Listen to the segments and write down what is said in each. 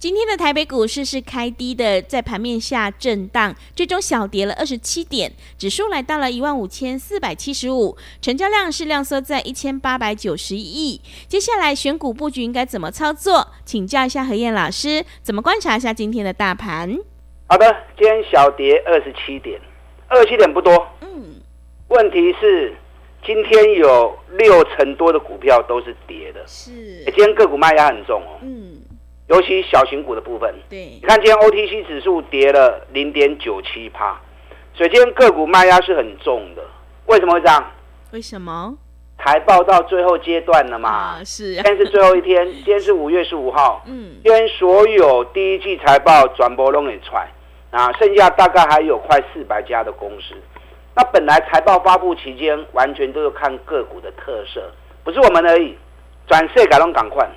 今天的台北股市是开低的，在盘面下震荡，最终小跌了二十七点，指数来到了一万五千四百七十五，成交量是量缩在一千八百九十亿。接下来选股布局应该怎么操作？请教一下何燕老师，怎么观察一下今天的大盘？好的，今天小跌二十七点，二十七点不多。嗯，问题是今天有六成多的股票都是跌的，是，今天个股卖压很重哦。嗯。尤其小型股的部分，对，你看今天 OTC 指数跌了零点九七趴，所以今天个股卖压是很重的。为什么会这样？为什么？财报到最后阶段了嘛？啊，是。今天是最后一天，今天是五月十五号。嗯。今天所有第一季财报转播都给出来啊，剩下大概还有快四百家的公司。那本来财报发布期间，完全都是看个股的特色，不是我们而已，转势改动赶快。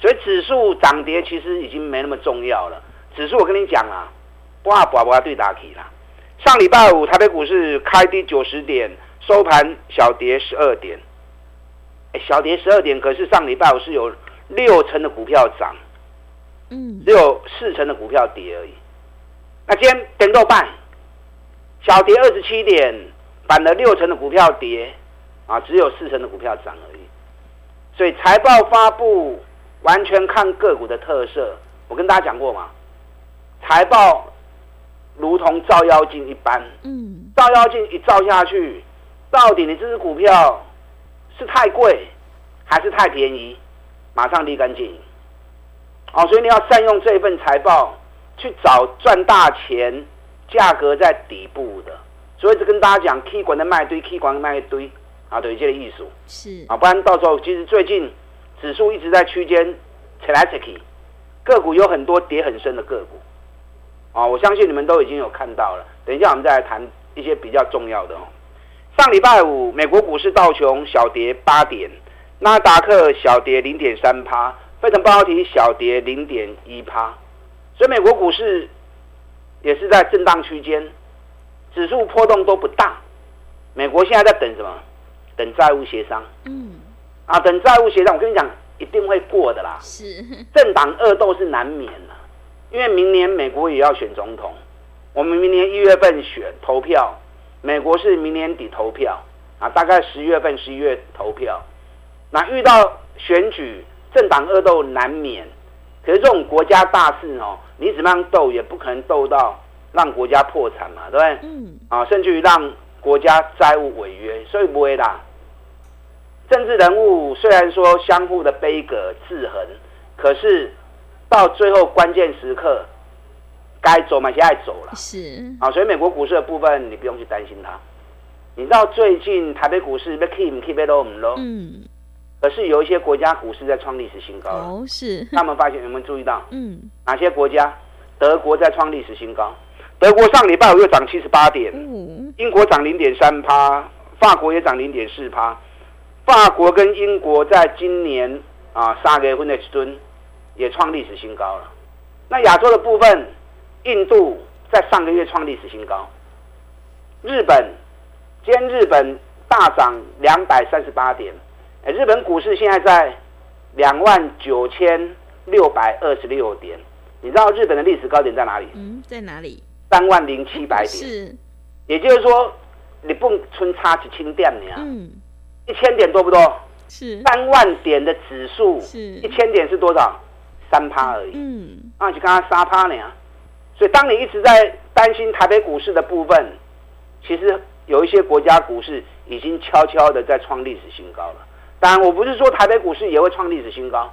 所以指数涨跌其实已经没那么重要了。指数我跟你讲啊，不啊不啊不啊对打起啦。上礼拜五台北股市开低九十点，收盘小跌十二点。哎，小跌十二点，可是上礼拜五是有六成的股票涨，嗯，只有四成的股票跌而已。那今天点豆半，小跌二十七点，反了六成的股票跌，啊，只有四成的股票涨而已。所以财报发布。完全看个股的特色，我跟大家讲过嘛，财报如同照妖镜一般，嗯，照妖镜一照下去，到底你这支股票是太贵还是太便宜，马上立竿见影。哦，所以你要善用这份财报去找赚大钱、价格在底部的。所以就跟大家讲，K 管的卖堆，K 管的卖一堆啊，等于，这个艺术是啊，不然到时候其实最近。指数一直在区间扯来扯去，个股有很多跌很深的个股，啊，我相信你们都已经有看到了。等一下我们再来谈一些比较重要的哦。上礼拜五，美国股市道琼小跌八点，纳达克小跌零点三趴，费城半导体小跌零点一趴，所以美国股市也是在震荡区间，指数波动都不大。美国现在在等什么？等债务协商。嗯。啊，等债务协商，我跟你讲，一定会过的啦。是，政党恶斗是难免的，因为明年美国也要选总统，我们明年一月份选投票，美国是明年底投票，啊，大概十月份、十一月投票。那遇到选举，政党恶斗难免，可是这种国家大事哦，你怎么样斗也不可能斗到让国家破产嘛，对不对？嗯。啊，甚至于让国家债务违约，所以不会啦。政治人物虽然说相互的悲葛制衡，可是到最后关键时刻，该走嘛，现在走了。是啊，所以美国股市的部分你不用去担心它。你知道最近台北股市被 keep keep low 唔 low？嗯。可是有一些国家股市在创历史新高哦，是。他们发现有没有注意到？嗯。哪些国家？德国在创历史新高。德国上礼拜五又涨七十八点。嗯。英国涨零点三趴，法国也涨零点四趴。法国跟英国在今年啊，三月份的时阵也创历史新高了。那亚洲的部分，印度在上个月创历史新高。日本，今天日本大涨两百三十八点，哎，日本股市现在在两万九千六百二十六点。你知道日本的历史高点在哪里？嗯，在哪里？三万零七百点。是，也就是说，你不存差几千点呢？嗯。一千点多不多？是三万点的指数，是一千点是多少？三趴而已。嗯，那就刚刚三趴呢。所以当你一直在担心台北股市的部分，其实有一些国家股市已经悄悄的在创历史新高了。当然，我不是说台北股市也会创历史新高。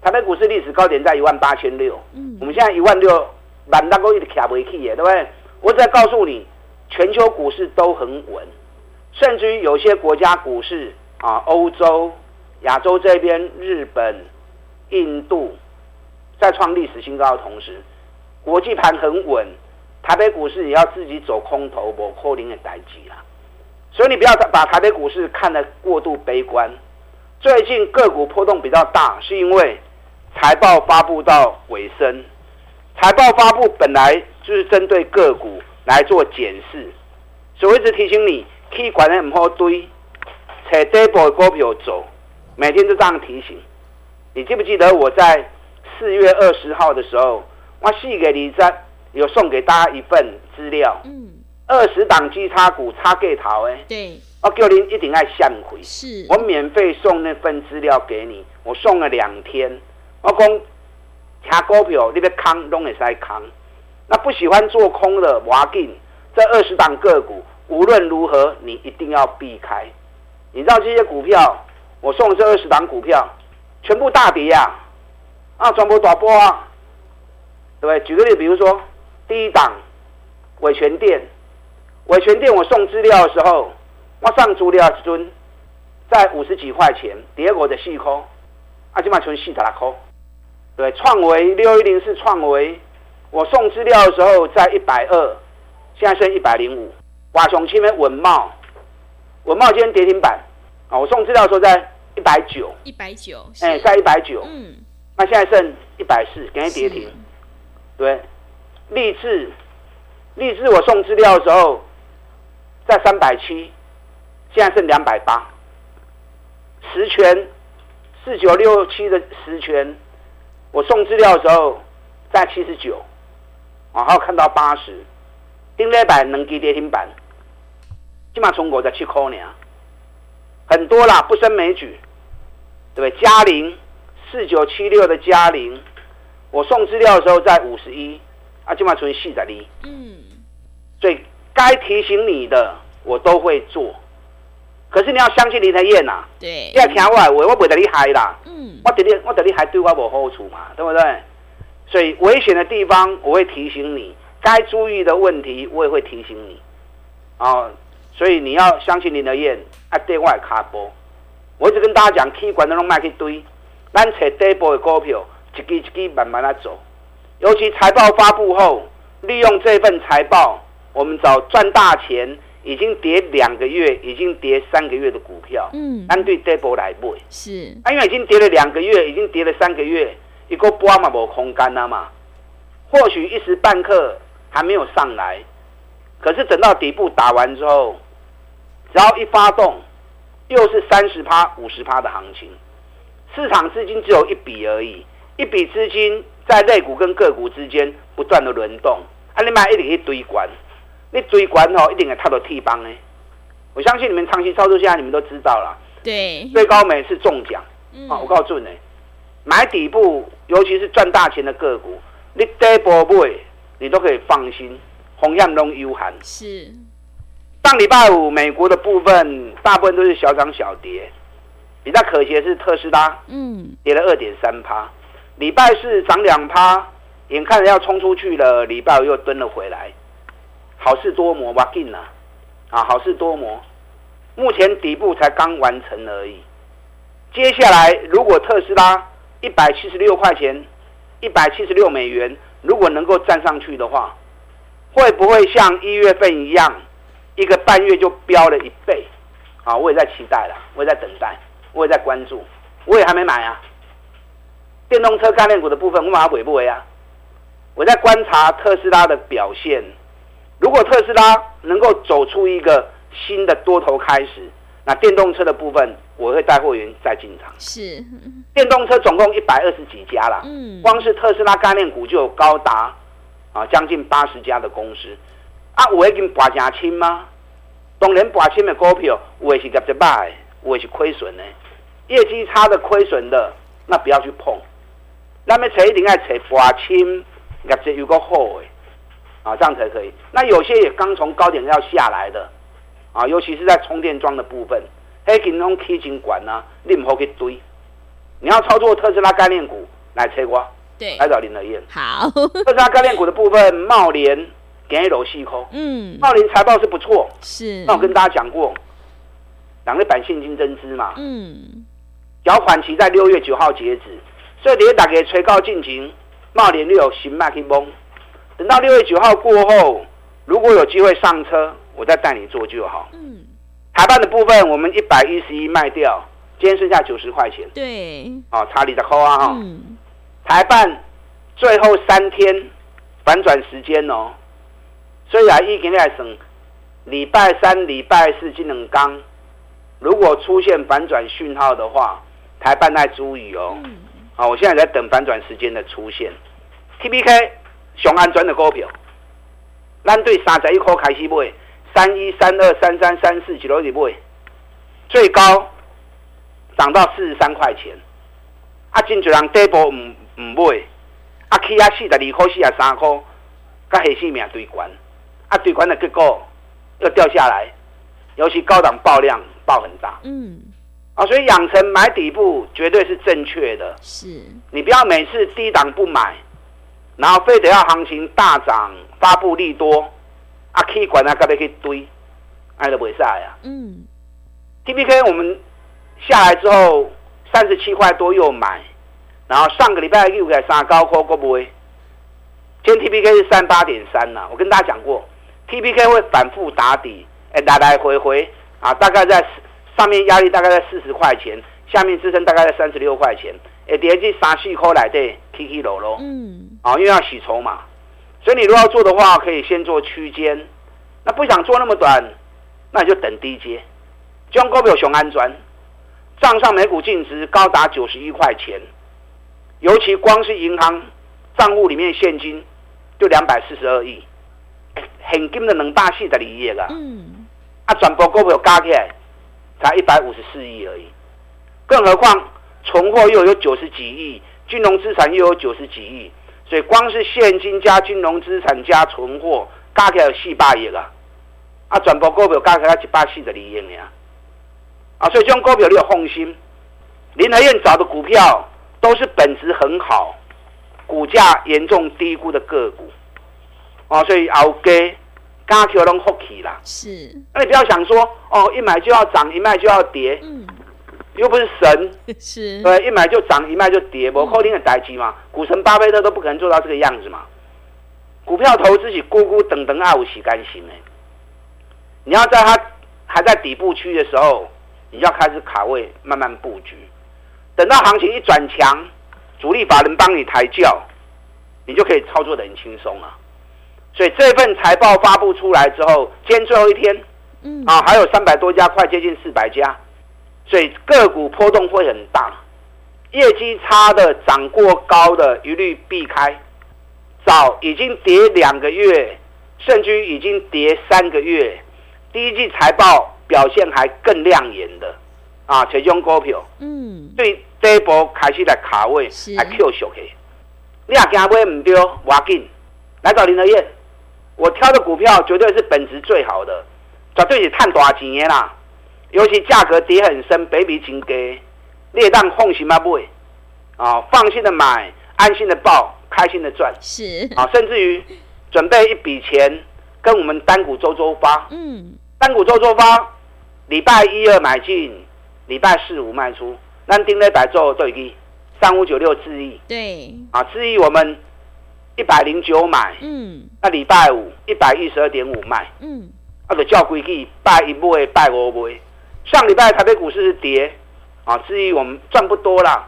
台北股市历史高点在一万八千六。嗯，我们现在一万六，满大够一直卡不起耶，对不对？我只在告诉你，全球股市都很稳，甚至于有些国家股市啊，欧洲、亚洲这边、日本、印度在创历史新高的同时，国际盘很稳，台北股市也要自己走空头，不可能的代志啦。所以你不要把台北股市看得过度悲观。最近个股波动比较大，是因为财报发布到尾声。财报发布本来就是针对个股来做检视，所以我一直提醒你，可以管得很好堆，踩底部的股票走，每天都这样提醒。你记不记得我在四月二十号的时候，我寄给李真，有送给大家一份资料，嗯，二十档基差股差给头诶，对，我叫您一定要向回，是我免费送那份资料给你，我送了两天，我讲。卡股票，你别空拢会使空。那不喜欢做空的，我要紧。这二十档个股，无论如何，你一定要避开。你知道这些股票，我送这二十档股票，全部大跌呀！啊，全部大波啊，对不对？举个例，比如说第一档伟诠电，伟诠电，我送资料的时候，我上资料时阵在五十几块钱，跌我的四块，啊，今嘛存四十六块。对，创维六一零是创维，我送资料的时候在一百二，现在剩一百零五。华雄前面文茂，文茂今天跌停板啊！我送资料的时候在一百九，一百九，哎，在一百九，嗯，那现在剩一百四，给你跌停。对，励志，励志我送资料的时候在三百七，现在剩两百八。十全四九六七的十全。我送资料的时候在七十九，然后看到八十，丁磊板能给跌停板，起码从我在去抠你啊，很多啦，不胜枚举，对不对？嘉陵四九七六的嘉陵，我送资料的时候在五十一，啊，起码从四十二，嗯，所以该提醒你的我都会做。可是你要相信林和彦呐，对，你要听我的话，我不会让你害啦。嗯，我对你，我对你害对我无好处嘛，对不对？所以危险的地方我会提醒你，该注意的问题我也会提醒你。哦，所以你要相信林德燕，啊，对外卡波。我一直跟大家讲，K 管都拢卖去堆，咱找底部的股票，一支一支慢慢来走。尤其财报发布后，利用这份财报，我们找赚大钱。已经跌两个月，已经跌三个月的股票，嗯，按对底部来买是，啊，因为已经跌了两个月，已经跌了三个月，一个波嘛无空间了嘛，或许一时半刻还没有上来，可是等到底部打完之后，只要一发动，又是三十趴、五十趴的行情，市场资金只有一笔而已，一笔资金在类股跟个股之间不断的轮动，啊，你买一定一堆管。你追关哦，一定会踏到替帮呢。我相信你们长期操作下，你们都知道了。对，最高每次中奖。嗯。啊，我告诉你，买底部，尤其是赚大钱的个股，你底部买，你都可以放心，红样龙悠闲。是。上礼拜五，美国的部分大部分都是小涨小跌，比较可惜的是特斯拉，嗯，跌了二点三趴。礼拜四涨两趴，眼看着要冲出去了，礼拜五又蹲了回来。好事多磨，哇劲呐！啊，好事多磨，目前底部才刚完成而已。接下来，如果特斯拉一百七十六块钱，一百七十六美元，如果能够站上去的话，会不会像一月份一样，一个半月就飙了一倍？啊，我也在期待了，我也在等待，我也在关注，我也还没买啊。电动车概念股的部分，我马上尾不为啊，我在观察特斯拉的表现。如果特斯拉能够走出一个新的多头开始，那电动车的部分我会带货源再进场。是，电动车总共一百二十几家啦，嗯，光是特斯拉概念股就有高达啊将近八十家的公司。啊，我已经拔价清吗？当然拔清的股票，有的是业绩坏，我也是亏损的，业绩差的亏损的，那不要去碰。那么谁一定要找拔清业绩有个好的。啊，这样才可以。那有些也刚从高点要下来的，啊，尤其是在充电桩的部分，黑金龙 K 金管呢，你唔好去堆。你要操作特斯拉概念股来切瓜，对，来找林德燕。好，特斯拉概念股的部分，茂联给一楼细扣。嗯，茂林财报是不错，是。那我跟大家讲过，两个板现金增资嘛，嗯，缴款期在六月九号截止，所以你打给催告进行，茂联六新麦克风，等到六月九号过后，如果有机会上车，我再带你做就好。嗯，台办的部分我们一百一十一卖掉，今天剩下九十块钱。对，哦，查你的扣啊哈。嗯，台办最后三天反转时间哦，所以啊，一给你来省，礼拜三、礼拜四金冷刚，如果出现反转讯号的话，台办在注意哦。嗯，好，我现在在等反转时间的出现。T B K 上安转的股票，咱对三十一块开始买，三一、三二、三三、三四几多点买，最高涨到四十三块钱。啊，真济人底部唔唔买，啊起啊四十二块、四十三块，甲下性命对关，啊对关的结构又掉下来，尤其高档爆量爆很大。嗯，啊，所以养成买底部绝对是正确的。是，你不要每次低档不买，然后非得要行情大涨发布利多，啊起管啊，该不可以堆，爱都不会晒呀。嗯，T P K 我们下来之后三十七块多又买，然后上个礼拜又给三高科过不会，今天 T P K 是三八点三呐。我跟大家讲过，T P K 会反复打底，哎，来来回回啊，大概在上面压力大概在四十块钱，下面支撑大概在三十六块钱，哎，跌去三四块来对，K K 楼喽，嗯，啊，因为要洗筹码，所以你如果要做的话，可以先做区间，那不想做那么短，那你就等低阶，将股票熊安专。账上每股净值高达九十一块钱，尤其光是银行账户里面现金就两百四十二亿，现金的能大四十二亿啊！嗯，啊，转播股票加起来才一百五十四亿而已，更何况存货又有九十几亿，金融资产又有九十几亿，所以光是现金加金融资产加存货加起来有四百亿啊！啊，全部股票加起来一百四十二亿呢。啊，所以这种股票你有放心，林和燕找的股票都是本质很好、股价严重低估的个股，啊，所以后价加起来拢福气啦。是，那你不要想说哦，一买就要涨，一卖就要跌，嗯，又不是神，是，对，一买就涨，一卖就跌，我扣零的代机嘛。股神巴菲特都不可能做到这个样子嘛。股票投资是咕咕等等啊，有时间性的，你要在它还在底部区的时候。你要开始卡位，慢慢布局，等到行情一转强，主力法人帮你抬轿，你就可以操作的很轻松了。所以这份财报发布出来之后，今天最后一天，嗯啊，还有三百多家，快接近四百家，所以个股波动会很大，业绩差的、涨过高的，一律避开。早已经跌两个月，甚至已经跌三个月，第一季财报。表现还更亮眼的啊，这种股票，嗯，对这一波开始来卡位，来 Q 小 K，你也惊买唔对，我紧来找林和彦，我挑的股票绝对是本质最好的，绝对是探大钱的啦。尤其价格跌很深，北比真低，你也当放心嘛买，啊，放心的买，安心的抱，开心的赚，是。啊，甚至于准备一笔钱跟我们单股周周发，嗯，单股周周发。礼拜一二买进，礼拜四五卖出。那丁磊百做对机三五九六智易，对。啊，智易我们一百零九买，嗯，那礼拜五一百一十二点五卖，嗯，啊，就叫规矩拜一买拜五买。上礼拜台北股市是跌，啊，至于我们赚不多啦，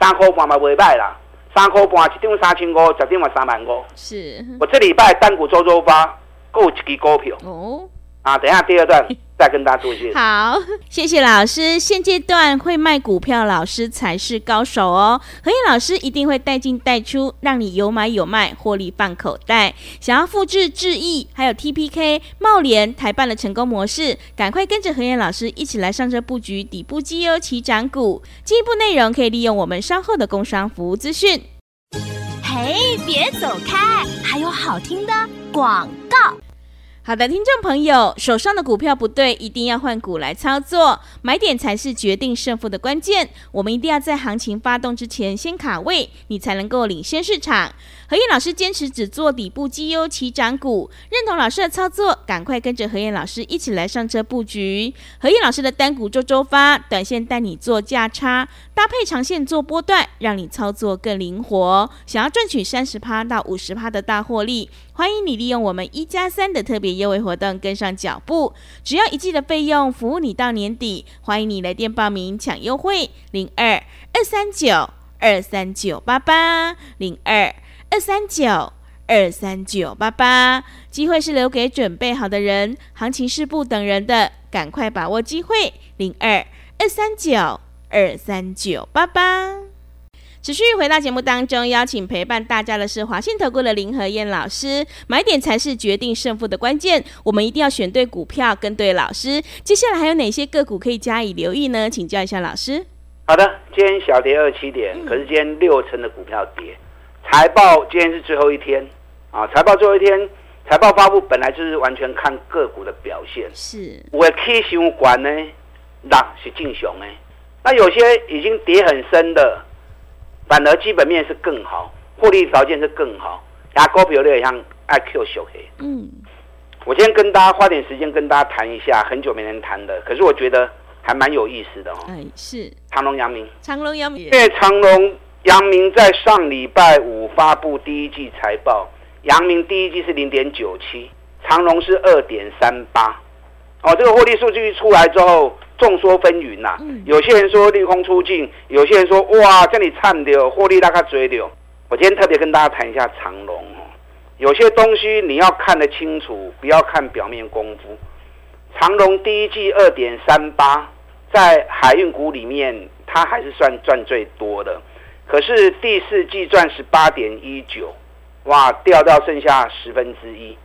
三块半嘛未卖啦，三块半一张三千五，十张嘛三万五。是，我这礼拜单股周周发，够一支股票。哦。啊，等一下第二段 再跟大家做一些。好，谢谢老师。现阶段会卖股票老师才是高手哦。何燕老师一定会带进带出，让你有买有卖，获利放口袋。想要复制智毅还有 TPK、茂联、台办的成功模式，赶快跟着何燕老师一起来上车布局底部绩优起涨股。进一步内容可以利用我们稍后的工商服务资讯。嘿，别走开，还有好听的广告。好的，听众朋友，手上的股票不对，一定要换股来操作，买点才是决定胜负的关键。我们一定要在行情发动之前先卡位，你才能够领先市场。何燕老师坚持只做底部绩优起涨股，认同老师的操作，赶快跟着何燕老师一起来上车布局。何燕老师的单股周周发，短线带你做价差，搭配长线做波段，让你操作更灵活。想要赚取三十趴到五十趴的大获利，欢迎你利用我们一加三的特别优惠活动跟上脚步，只要一季的费用，服务你到年底。欢迎你来电报名抢优惠，零二二三九二三九八八零二。二三九二三九八八，机会是留给准备好的人，行情是不等人的，赶快把握机会。零二二三九二三九八八，持续回到节目当中，邀请陪伴大家的是华信投顾的林和燕老师。买点才是决定胜负的关键，我们一定要选对股票，跟对老师。接下来还有哪些个股可以加以留意呢？请教一下老师。好的，今天小跌二七点，可是今天六成的股票跌。财报今天是最后一天啊！财报最后一天，财报发布本来就是完全看个股的表现。是，我 K 线管呢，那是进熊哎。那有些已经跌很深的，反而基本面是更好，获利条件是更好。牙膏比有点像 IQ 小黑。嗯，我今天跟大家花点时间跟大家谈一下，很久没人谈的，可是我觉得还蛮有意思的哦。哎，是长隆阳明，长隆阳明，因为长荣。阳明在上礼拜五发布第一季财报，阳明第一季是零点九七，长荣是二点三八。哦，这个获利数据出来之后，众说纷纭呐、啊。有些人说利空出尽，有些人说哇，这里惨的获利大概追的。我今天特别跟大家谈一下长荣哦，有些东西你要看得清楚，不要看表面功夫。长荣第一季二点三八，在海运股里面，它还是算赚最多的。可是第四季赚十八点一九，哇，掉到剩下十分之一。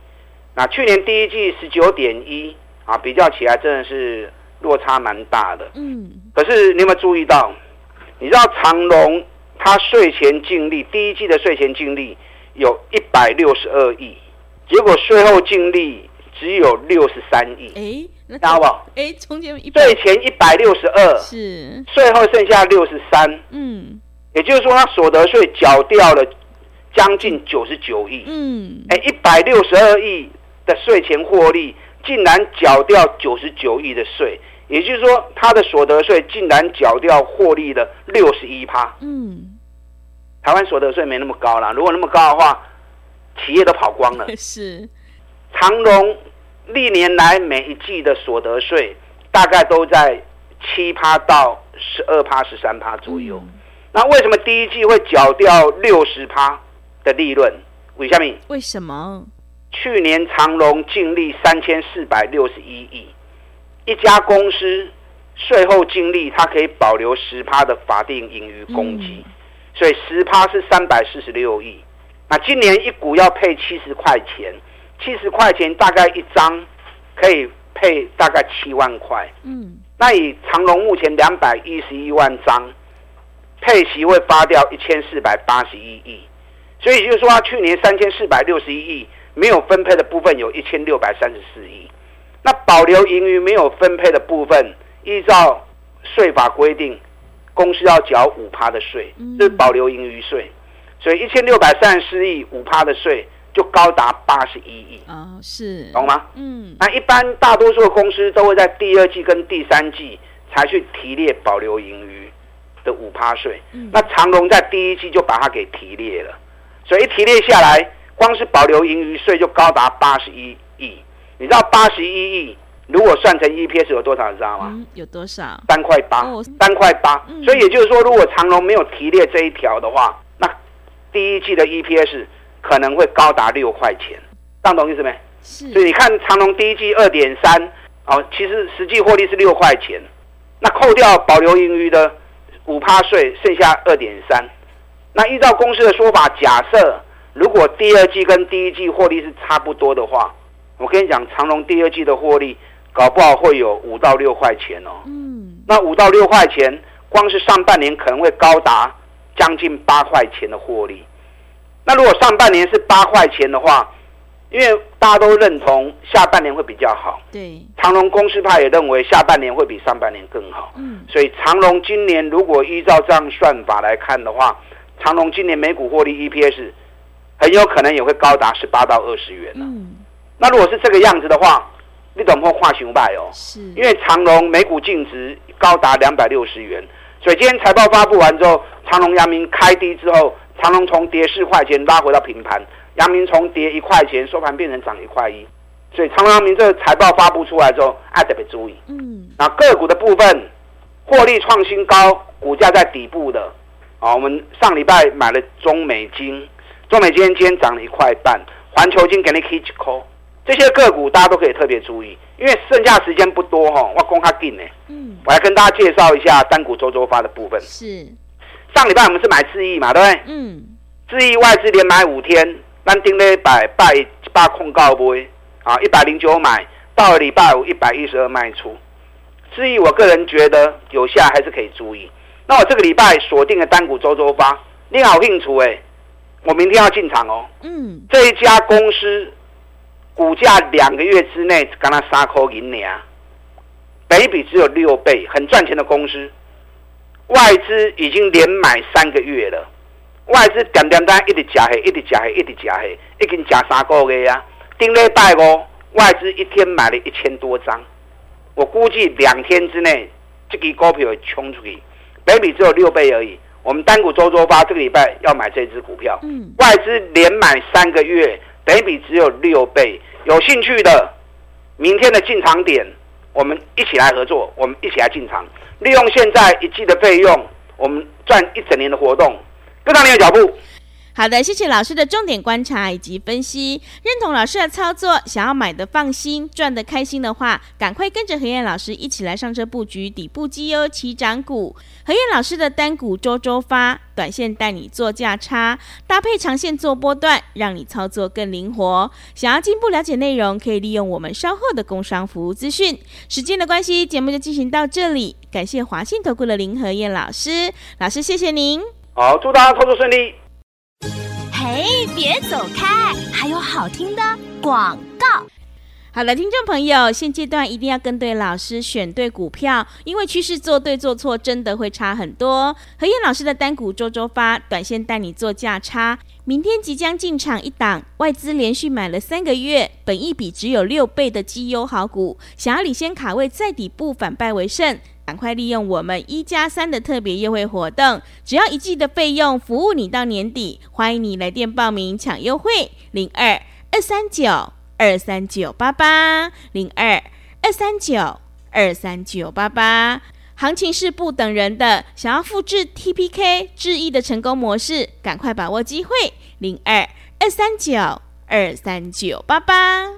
那去年第一季十九点一啊，比较起来真的是落差蛮大的。嗯。可是你有没有注意到？你知道长隆它税前净利第一季的税前净利有一百六十二亿，结果税后净利只有六十三亿。哎，知道不？哎，从前税前一百六十二，是税后剩下六十三。嗯。也就是说，他所得税缴掉了将近九十九亿。嗯，哎，一百六十二亿的税前获利，竟然缴掉九十九亿的税。也就是说，他的所得税竟然缴掉获利的六十一趴。嗯，台湾所得税没那么高啦，如果那么高的话，企业都跑光了。是，长荣历年来每一季的所得税大概都在七趴到十二趴、十三趴左右。嗯那为什么第一季会缴掉六十趴的利润？为什么？为什么？去年长隆净利三千四百六十一亿，一家公司税后净利它可以保留十趴的法定盈余公积，嗯、所以十趴是三百四十六亿。那今年一股要配七十块钱，七十块钱大概一张可以配大概七万块。嗯，那以长隆目前两百一十一万张。配息会发掉一千四百八十一亿，所以就是说，他去年三千四百六十一亿没有分配的部分有一千六百三十四亿，那保留盈余没有分配的部分，依照税法规定，公司要缴五趴的税，这是保留盈余税，所以一千六百三十四亿五趴的税就高达八十一亿。啊，是，懂吗？嗯，那一般大多数的公司都会在第二季跟第三季才去提列保留盈余。的五趴税，那长荣在第一季就把它给提列了，所以一提列下来，光是保留盈余税就高达八十一亿。你知道八十一亿如果算成 EPS 有多少？你知道吗？嗯、有多少？三块八，三块八。所以也就是说，如果长荣没有提列这一条的话，那第一季的 EPS 可能会高达六块钱。这样懂意思没？是。所以你看长隆第一季二点三，哦，其实实际获利是六块钱，那扣掉保留盈余的。五趴税剩下二点三，那依照公司的说法，假设如果第二季跟第一季获利是差不多的话，我跟你讲，长隆第二季的获利搞不好会有五到六块钱哦。嗯，那五到六块钱，光是上半年可能会高达将近八块钱的获利。那如果上半年是八块钱的话，因为大家都认同下半年会比较好。对，长隆公司派也认为下半年会比上半年更好。嗯，所以长隆今年如果依照这样算法来看的话，长隆今年每股获利 EPS 很有可能也会高达十八到二十元了。嗯，那如果是这个样子的话，你懂不？跨熊派哦，是，因为长隆每股净值高达两百六十元，所以今天财报发布完之后，长隆、阳明开低之后，长隆从跌四块钱拉回到平盘。阳明从跌一块钱收盘变成涨一块一，所以长荣阳明这个财报发布出来之后，爱特别注意。嗯，那个股的部分，获利创新高，股价在底部的啊。我们上礼拜买了中美金，中美金今天涨了一块半，环球金给你 K 一扣，这些个股大家都可以特别注意，因为剩下时间不多哈，我公开定呢。嗯，我来跟大家介绍一下单股周周发的部分。是，上礼拜我们是买智易嘛，对不对？嗯，智易外资连买五天。单丁了一百八一八控告杯啊，一百零九买到了礼拜五一百一十二卖出，至于我个人觉得有下还是可以注意。那我这个礼拜锁定了单股周周发，你好兴趣哎，我明天要进场哦。嗯，这一家公司股价两个月之内刚刚三块银两，本益比只有六倍，很赚钱的公司，外资已经连买三个月了。外资点点单一直加黑，一直加黑，一直加黑，已经加三个月呀。顶礼拜五，外资一天买了一千多张，我估计两天之内，这个股票会冲出去，本益比只有六倍而已。我们单股周周发这个礼拜要买这支股票，嗯，外资连买三个月，本益比只有六倍。有兴趣的，明天的进场点，我们一起来合作，我们一起来进场，利用现在一季的费用，我们赚一整年的活动。跟上你的脚步。好的，谢谢老师的重点观察以及分析，认同老师的操作，想要买的放心，赚的开心的话，赶快跟着何燕老师一起来上车布局底部绩优起涨股。何燕老师的单股周周发，短线带你做价差，搭配长线做波段，让你操作更灵活。想要进一步了解内容，可以利用我们稍后的工商服务资讯。时间的关系，节目就进行到这里，感谢华信投顾的林何燕老师，老师谢谢您。好，祝大家操作顺利。嘿，别走开，还有好听的广告。好了，听众朋友，现阶段一定要跟对老师，选对股票，因为趋势做对做错真的会差很多。何燕老师的单股周周发，短线带你做价差。明天即将进场一档，外资连续买了三个月，本一笔只有六倍的绩优好股，想要领先卡位在底部反败为胜。赶快利用我们一加三的特别优惠活动，只要一季的费用，服务你到年底。欢迎你来电报名抢优惠，零二二三九二三九八八，零二二三九二三九八八。行情是不等人的，想要复制 TPK 智易的成功模式，赶快把握机会，零二二三九二三九八八。